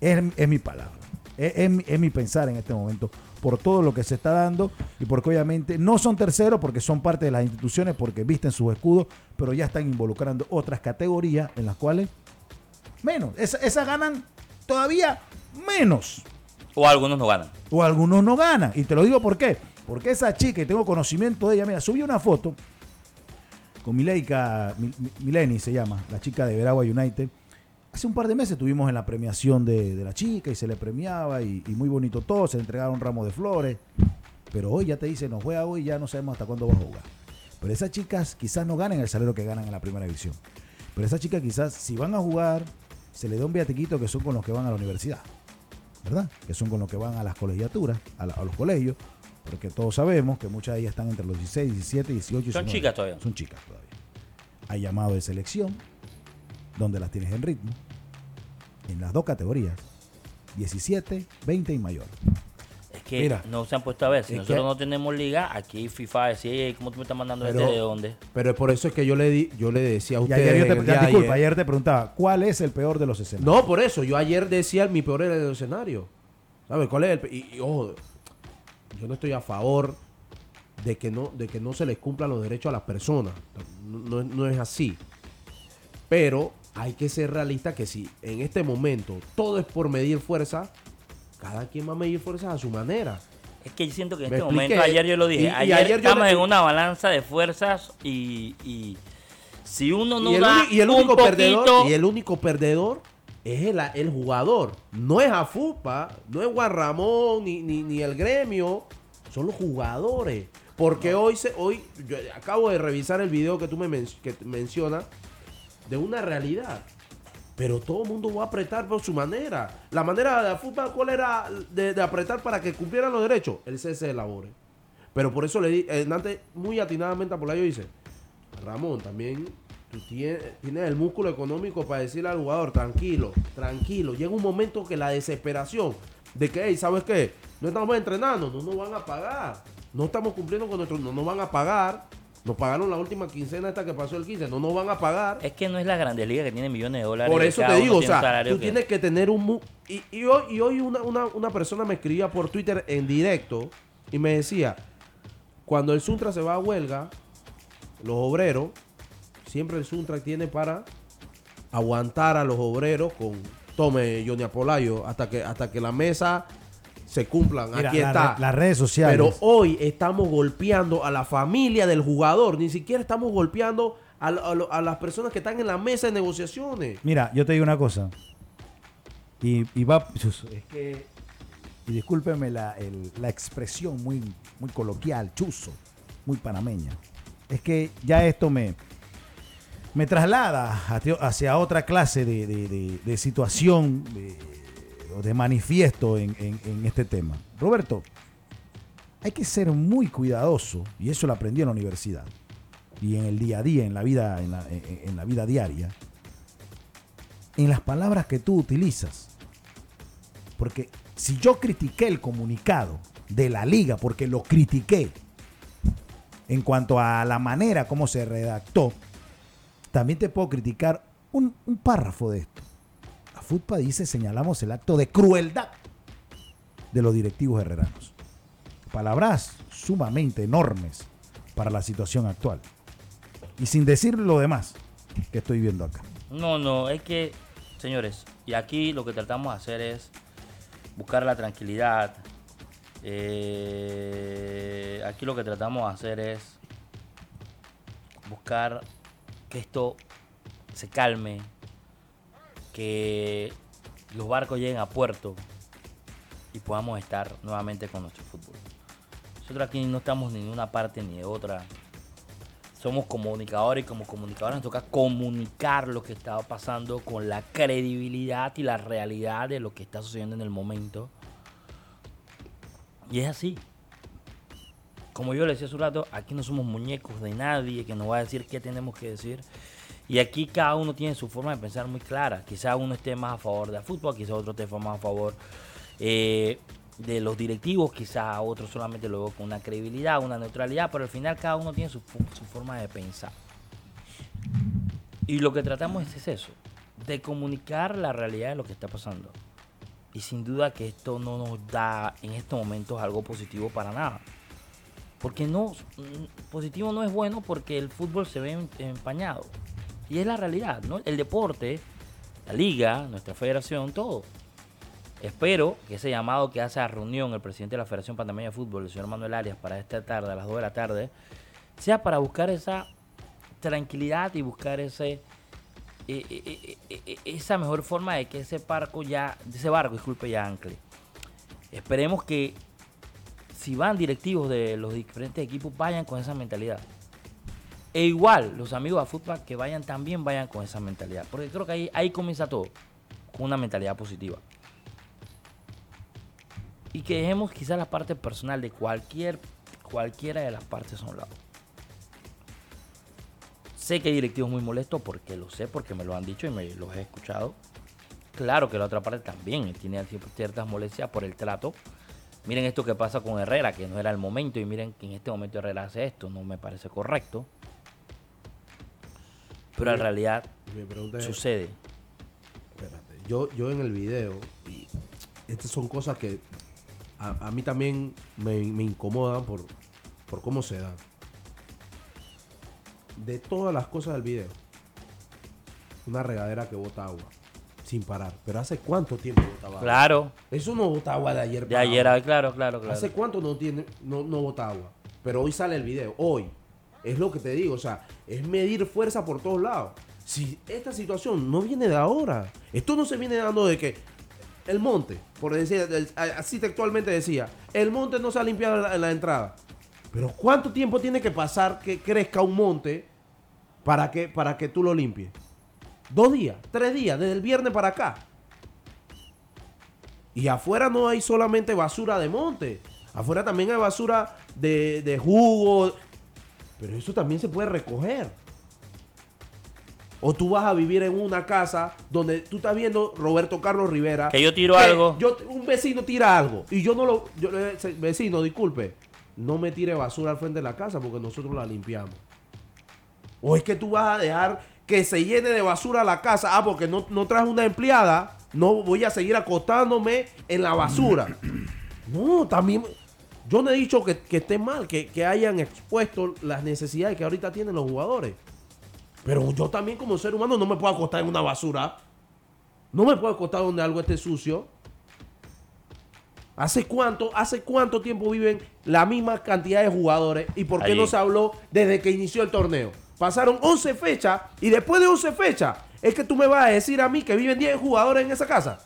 es, mi palabra, es, mi pensar en este momento por todo lo que se está dando y porque obviamente no son terceros porque son parte de las instituciones porque visten sus escudos, pero ya están involucrando otras categorías en las cuales menos, esas ganan todavía menos. O algunos no ganan. O algunos no ganan. Y te lo digo por qué. Porque esa chica, y tengo conocimiento de ella, mira, subió una foto con Mileika, Mileni se llama, la chica de Veragua United. Hace un par de meses estuvimos en la premiación de, la chica y se le premiaba y, muy bonito todo, se le entregaron un ramo de flores. Pero hoy ya te dice, no juega hoy, ya no sabemos hasta cuándo va a jugar. Pero esas chicas quizás no ganen el salario que ganan en la primera división. Pero esas chicas quizás, si van a jugar, se le da un viatiquito que son con los que van a la universidad. ¿Verdad? Que son con los que van a las colegiaturas, a los colegios, porque todos sabemos que muchas de ellas están entre los 16, 17, 18 y Son chicas todavía. Son chicas todavía. Hay llamado de selección, donde las tienes en ritmo, en las dos categorías, 17, 20 y mayor. Es que no se han puesto a ver. Si nosotros no tenemos liga, aquí FIFA decía, ¿cómo tú me estás mandando este de dónde? Pero por eso es que yo le di, yo le decía a ustedes. Ayer te, disculpa, ayer, te preguntaba, ¿cuál es el peor de los escenarios? No, por eso. Yo ayer decía mi peor era el escenario. ¿Sabes cuál es el y, ojo, yo no estoy a favor de que no, de que no se les cumplan los derechos a las personas. No, es así. Pero hay que ser realista que si en este momento todo es por medir fuerza, cada quien va a medir fuerza a su manera. Es que yo siento que en este momento, ayer yo lo dije, ayer, estamos en una balanza de fuerzas y, si uno no da y el único perdedor y el único perdedor es el, el jugador. No es AFUPA, no es Juan Ramón, ni, ni, el gremio. Son los jugadores. Porque hoy, se, hoy yo acabo de revisar el video que tú me que mencionas de una realidad. Pero todo el mundo va a apretar por su manera. La manera de AFUPA, ¿cuál era de, apretar para que cumplieran los derechos? El cese de labores. Pero por eso le di, Hernández muy atinadamente a Polayo dice, Ramón, también tú tienes, el músculo económico para decirle al jugador, tranquilo, tranquilo. Llega un momento que la desesperación de que, hey, ¿sabes qué? No estamos entrenando, no nos van a pagar. No estamos cumpliendo con nuestro, no nos van a pagar. Nos pagaron la última quincena esta que pasó el 15, no nos van a pagar. Es que no es la grande liga que tiene millones de dólares. Por eso te digo, o sea, tú tienes que tener un... Y, y hoy, y hoy una, una, una persona me escribía por Twitter en directo y me decía, cuando el Suntra se va a huelga, los obreros siempre el Suntrack tiene para aguantar a los obreros con tome Johnny Apolayo hasta que hasta que la mesa se cumplan. Aquí está. las redes sociales. Pero hoy estamos golpeando a la familia del jugador. Ni siquiera estamos golpeando a, las personas que están en la mesa de negociaciones. Mira, yo te digo una cosa. Y, va. Es que. Y discúlpeme la, la expresión muy, muy coloquial, chuzo, muy panameña. Es que ya esto me me traslada hacia otra clase de, situación de manifiesto en, este tema. Roberto, hay que ser muy cuidadoso, y eso lo aprendí en la universidad, y en el día a día, en la vida, en la, vida diaria, en las palabras que tú utilizas. Porque si yo critiqué el comunicado de la liga, porque lo critiqué en cuanto a la manera como se redactó, también te puedo criticar un párrafo de esto. FUTPA dice, señalamos el acto de crueldad de los directivos herreranos. Palabras sumamente enormes para la situación actual. Y sin decir lo demás que estoy viendo acá. No, no, es que, señores, y aquí lo que tratamos de hacer es buscar la tranquilidad. Eh, aquí lo que tratamos de hacer es buscar que esto se calme, que los barcos lleguen a puerto y podamos estar nuevamente con nuestro fútbol. Nosotros aquí no estamos ni de una parte ni de otra. Somos comunicadores y como comunicadores nos toca comunicar lo que está pasando con la credibilidad y la realidad de lo que está sucediendo en el momento. Y es así. Como yo le decía hace un rato, aquí no somos muñecos de nadie que nos va a decir qué tenemos que decir. Y aquí cada uno tiene su forma de pensar muy clara. Quizá uno esté más a favor del fútbol, quizá otro esté más a favor eh, de los directivos, quizá otro solamente veo con una credibilidad, una neutralidad, pero al final cada uno tiene su, forma de pensar. Y lo que tratamos es, eso, de comunicar la realidad de lo que está pasando. Y sin duda que esto no nos da en estos momentos algo positivo para nada. Porque no, positivo no es bueno porque el fútbol se ve empañado. Y es la realidad, ¿no? El deporte, la liga, nuestra federación, todo Espero que ese llamado que hace a reunión el presidente de la Federación Panameña de Fútbol, el señor Manuel Arias, para esta tarde, a las 2 de la tarde, sea para buscar esa tranquilidad y buscar ese e, e, e, esa mejor forma de que ese barco ya, ese barco, disculpe, ya ancle. Esperemos que si van directivos de los diferentes equipos, vayan con esa mentalidad. E igual, los amigos de fútbol que vayan también vayan con esa mentalidad. Porque creo que ahí, ahí comienza todo, con una mentalidad positiva y que dejemos quizás la parte personal de cualquier, cualquiera de las partes a un lado. Sé que hay directivos muy molestos porque lo sé, porque me lo han dicho y me los he escuchado. Claro que la otra parte también tiene ciertas molestias por el trato. Miren esto que pasa con Herrera, que no era el momento, y miren que en este momento Herrera hace esto, no me parece correcto. Pero en realidad sucede. Espérate, yo, yo en el video, estas son cosas que a, mí también me, incomodan por, por cómo se dan. De todas las cosas del video, una regadera que bota agua sin parar. Pero ¿hace cuánto tiempo botaba agua? Claro. Eso no bota agua de ayer. De ayer, claro, claro, claro. ¿Hace cuánto no, tiene, no, no bota agua? Pero hoy sale el video, hoy. Es lo que te digo, o sea, es medir fuerza por todos lados. Si esta situación no viene de ahora, esto no se viene dando de que, el monte, por decir, así textualmente decía, el monte no se ha limpiado en la, entrada. Pero ¿cuánto tiempo tiene que pasar que crezca un monte para que, para que tú lo limpies? Dos días, tres días, desde el viernes para acá. Y afuera no hay solamente basura de monte. Afuera también hay basura de, de jugo. Pero eso también se puede recoger. O tú vas a vivir en una casa donde tú estás viendo Roberto Carlos Rivera. Que yo tiro algo. Yo, un vecino tira algo. Y yo no lo. Yo, vecino, disculpe. No me tire basura al frente de la casa porque nosotros la limpiamos. O es que tú vas a dejar que se llene de basura la casa. Ah, porque no, no traes una empleada. No voy a seguir acostándome en la basura. No, también. Yo no he dicho que, esté mal, que, que hayan expuesto las necesidades que ahorita tienen los jugadores. Pero yo también como ser humano no me puedo acostar en una basura. No me puedo acostar donde algo esté sucio. ¿Hace cuánto, hace cuánto tiempo viven la misma cantidad de jugadores? ¿Y por qué no se habló desde que inició el torneo? Pasaron 11 fechas y después de 11 fechas es que tú me vas a decir a mí que viven 10 jugadores en esa casa.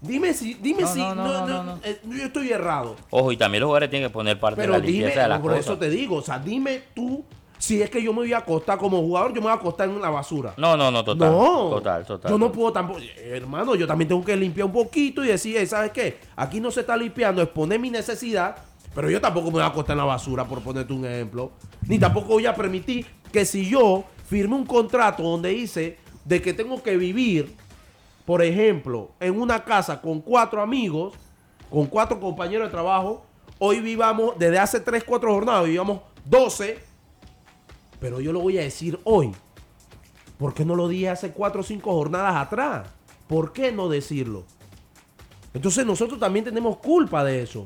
Dime si, dime si, eh, yo estoy errado. Ojo, y también los jugadores tienen que poner parte de la limpieza de las por eso te digo, o sea, dime tú si es que yo me voy a acostar como jugador, yo me voy a acostar en la basura. No, no, no, total. No, total, total. Yo no puedo tampoco. Hermano, yo también tengo que limpiar un poquito y decir, ¿sabes qué? Aquí no se está limpiando, exponer mi necesidad, pero yo tampoco me voy a acostar en la basura, por ponerte un ejemplo. Ni tampoco voy a permitir que si yo firme un contrato donde dice de que tengo que vivir, por ejemplo, en una casa con cuatro amigos, con cuatro compañeros de trabajo, hoy vivamos, desde hace tres, cuatro jornadas, vivamos 12 pero yo lo voy a decir hoy. ¿Por qué no lo dije hace cuatro o cinco jornadas atrás? ¿Por qué no decirlo? Entonces nosotros también tenemos culpa de eso.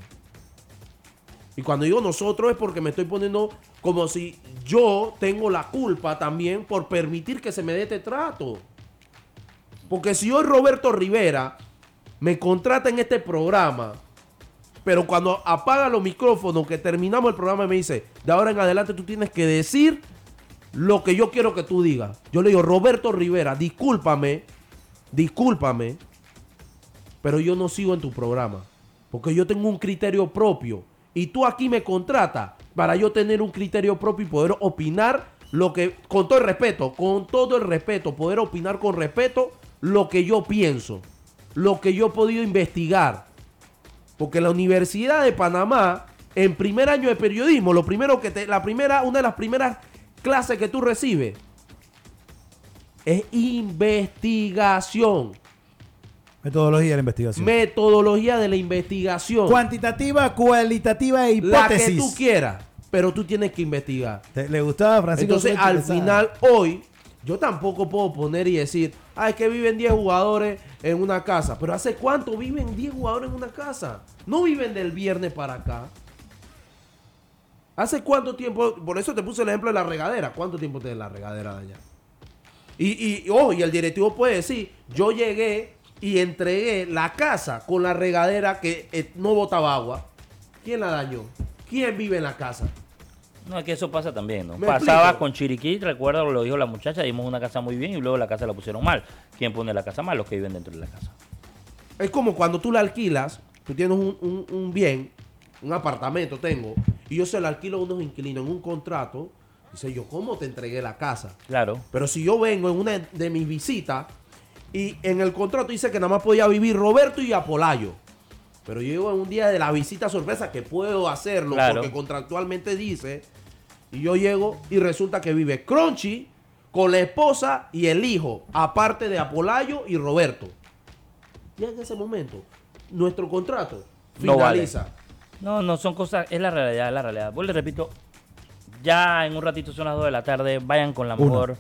Y cuando digo nosotros es porque me estoy poniendo como si yo tengo la culpa también por permitir que se me dé este trato. Porque si hoy Roberto Rivera me contrata en este programa, pero cuando apaga los micrófonos, que terminamos el programa, me dice, de ahora en adelante tú tienes que decir lo que yo quiero que tú digas. Yo le digo, Roberto Rivera, discúlpame, discúlpame, pero yo no sigo en tu programa. Porque yo tengo un criterio propio. Y tú aquí me contratas para yo tener un criterio propio y poder opinar lo que, con todo el respeto, con todo el respeto, poder opinar con respeto lo que yo pienso, lo que yo he podido investigar. Porque la Universidad de Panamá, en primer año de periodismo, lo primero que te, la primera, una de las primeras clases que tú recibes es investigación. Metodología de la investigación. Metodología de la investigación. Cuantitativa, cualitativa e hipótesis. La que tú quieras, pero tú tienes que investigar. ¿Le gustaba Francisco? Entonces, al final, hoy, yo tampoco puedo poner y decir, ah, es que viven 10 jugadores en una casa. Pero ¿hace cuánto viven 10 jugadores en una casa? No viven del viernes para acá. ¿Hace cuánto tiempo? Por eso te puse el ejemplo de la regadera. ¿Cuánto tiempo tiene la regadera de allá? Y, y, oh, y el directivo puede decir, yo llegué y entregué la casa con la regadera que eh, no botaba agua. ¿Quién la dañó? ¿Quién vive en la casa? No, es que eso pasa también, ¿no? Pasaba con Chiriquí, recuerdo, lo dijo la muchacha, dimos una casa muy bien y luego la casa la pusieron mal. ¿Quién pone la casa mal? Los que viven dentro de la casa. Es como cuando tú la alquilas, tú tienes un, bien, un apartamento tengo, y yo se lo alquilo a unos inquilinos en un contrato, dice yo, ¿cómo te entregué la casa? Claro. Pero si yo vengo en una de mis visitas y en el contrato dice que nada más podía vivir Roberto y Apolayo. Pero yo llego en un día de la visita sorpresa que puedo hacerlo porque contractualmente dice. Y yo llego y resulta que vive Crunchy con la esposa y el hijo, aparte de Apolayo y Roberto. Y en ese momento, nuestro contrato finaliza. No, no, son cosas, es la realidad, es la realidad. Vos le repito, ya en un ratito son las 2 de la tarde, vayan con la mejor.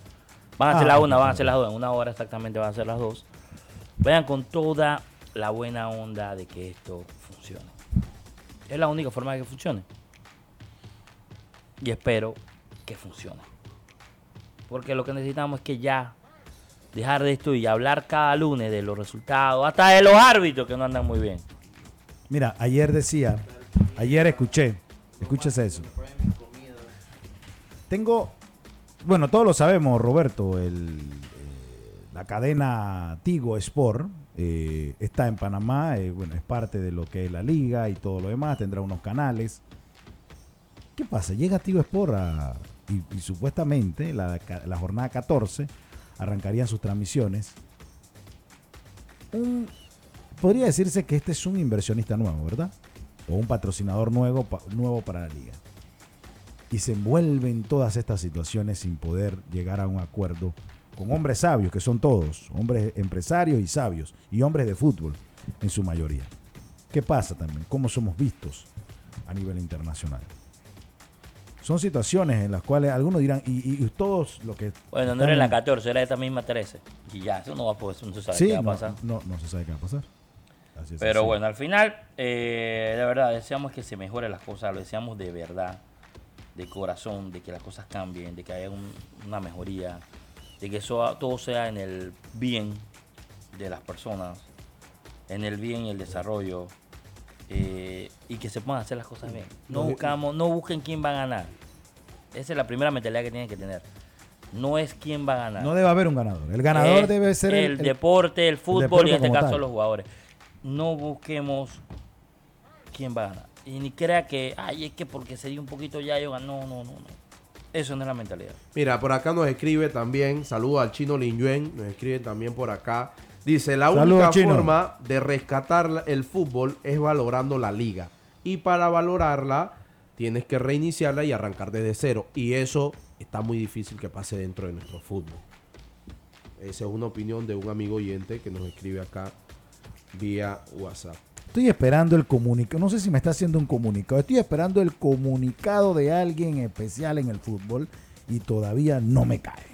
Van a ser las una, van a ser las dos, en una hora exactamente van a ser las dos. Vayan con toda la buena onda de que esto funcione. Es la única forma de que funcione. Y espero que funcione. Porque lo que necesitamos es que ya dejar de esto y hablar cada lunes de los resultados, hasta de los árbitros que no andan muy bien. Mira, ayer decía, ayer escuché, escúchese eso. Tengo, bueno, todos lo sabemos, Roberto, el, eh, la cadena Tigo Sport eh, está en Panamá, eh, bueno, es parte de lo que es la liga y todo lo demás, tendrá unos canales. ¿Qué pasa? Llega Tigo Sport y, supuestamente la, jornada 14 arrancarían sus transmisiones. podría decirse que este es un inversionista nuevo, ¿verdad? O un patrocinador nuevo, nuevo para la liga. Y se envuelven todas estas situaciones sin poder llegar a un acuerdo con hombres sabios, que son todos, hombres empresarios y sabios, y hombres de fútbol en su mayoría. ¿Qué pasa también? ¿Cómo somos vistos a nivel internacional? Son situaciones en las cuales algunos dirán, y, todos lo que... Bueno, no era la 14, era esta misma 13. Y ya, eso no va a poder, no se sabe qué va a pasar. No, no, se sabe qué va a pasar. Pero bueno, al final, eh, de verdad, deseamos que se mejoren las cosas, lo deseamos de verdad, de corazón, de que las cosas cambien, de que haya una mejoría de que eso, todo sea en el bien de las personas, en el bien y el desarrollo, eh, y que se puedan hacer las cosas bien. No, buscamos, no busquen quién va a ganar. Esa es la primera mentalidad que tienen que tener. No es quién va a ganar. No debe haber un ganador. El ganador debe ser el, deporte, el fútbol y en este caso los jugadores. No busquemos quién va a ganar. Y ni crea que, ay, es que porque se dio un poquito ya yo ganó. No, no, no. Eso no es la mentalidad. Mira, por acá nos escribe también, saludo al chino Lin Yuen, nos escribe también por acá. Dice, la única forma de rescatar el fútbol es valorando la liga. Y para valorarla, tienes que reiniciarla y arrancar desde cero. Y eso está muy difícil que pase dentro de nuestro fútbol. Esa es una opinión de un amigo oyente que nos escribe acá vía WhatsApp. Estoy esperando el comunicado, no sé si me está haciendo un comunicado, estoy esperando el comunicado de alguien especial en el fútbol y todavía no me cae.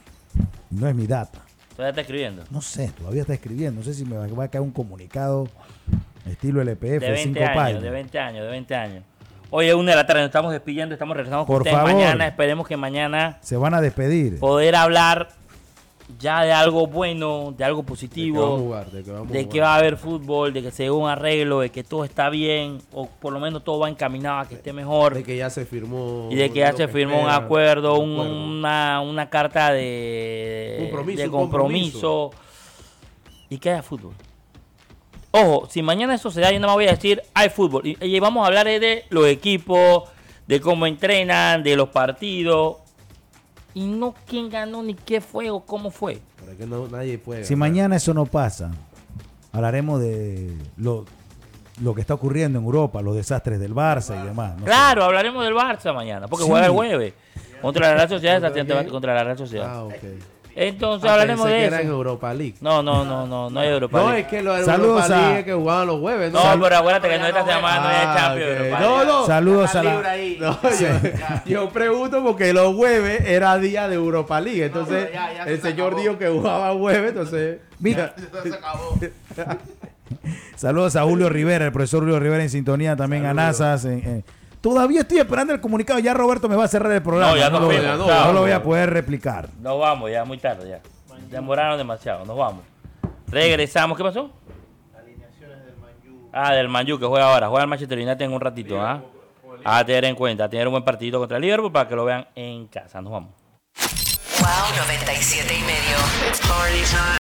No es mi data. ¿Todavía está escribiendo? No sé, todavía está escribiendo. No sé si me va a caer un comunicado estilo LPF de 20 años, De 20 años, de 20 años. Hoy es una de la tarde, nos estamos despidiendo, estamos regresando Por con favor, mañana. Esperemos que mañana... Se van a despedir. Poder hablar ya de algo bueno, de algo positivo, de que va a, haber fútbol, de que se dé un arreglo, de que todo está bien, o por lo menos todo va encaminado a que esté mejor. De que ya se firmó. Y de que ya se firmó un acuerdo, Una, una, carta de compromiso, de compromiso, y que haya fútbol. Ojo, si mañana eso se da, yo no me voy a decir, hay fútbol. y vamos a hablar de los equipos, de cómo entrenan, de los partidos y no quién ganó ni qué fue o cómo fue. nadie puede. Si mañana eso no pasa, hablaremos de lo, lo que está ocurriendo en Europa, los desastres del Barça y demás. claro, hablaremos del Barça mañana, porque juega el jueves. Contra la Real Sociedad, contra la Real Sociedad. Ah, okay. Entonces ah, hablaremos de eso. era en Europa League. No, no, no, no, no hay Europa League. No, es que lo de Saludos Europa League es que jugaban los jueves. No, pero acuérdate que no esta semana no hay ah, Champions. No, no. Saludos a la... No, yo, pregunto porque los jueves era día de Europa League. Entonces, el señor dijo que jugaba jueves, entonces... Mira. se acabó. Saludos a Julio Rivera, el profesor Julio Rivera en sintonía también a. En, Todavía estoy esperando el comunicado. Ya Roberto me va a cerrar el programa. No, ya no, lo, voy a poder replicar. Nos vamos, ya muy tarde ya. Demoraron demasiado. Nos vamos. Regresamos. ¿Qué pasó? Alineaciones del Manju. Ah, del Manju que juega ahora. Juega el Manchester United en un ratito. ¿ah? A tener en cuenta. A tener un buen partido contra el Liverpool para que lo vean en casa. Nos vamos. Wow, 97 y medio.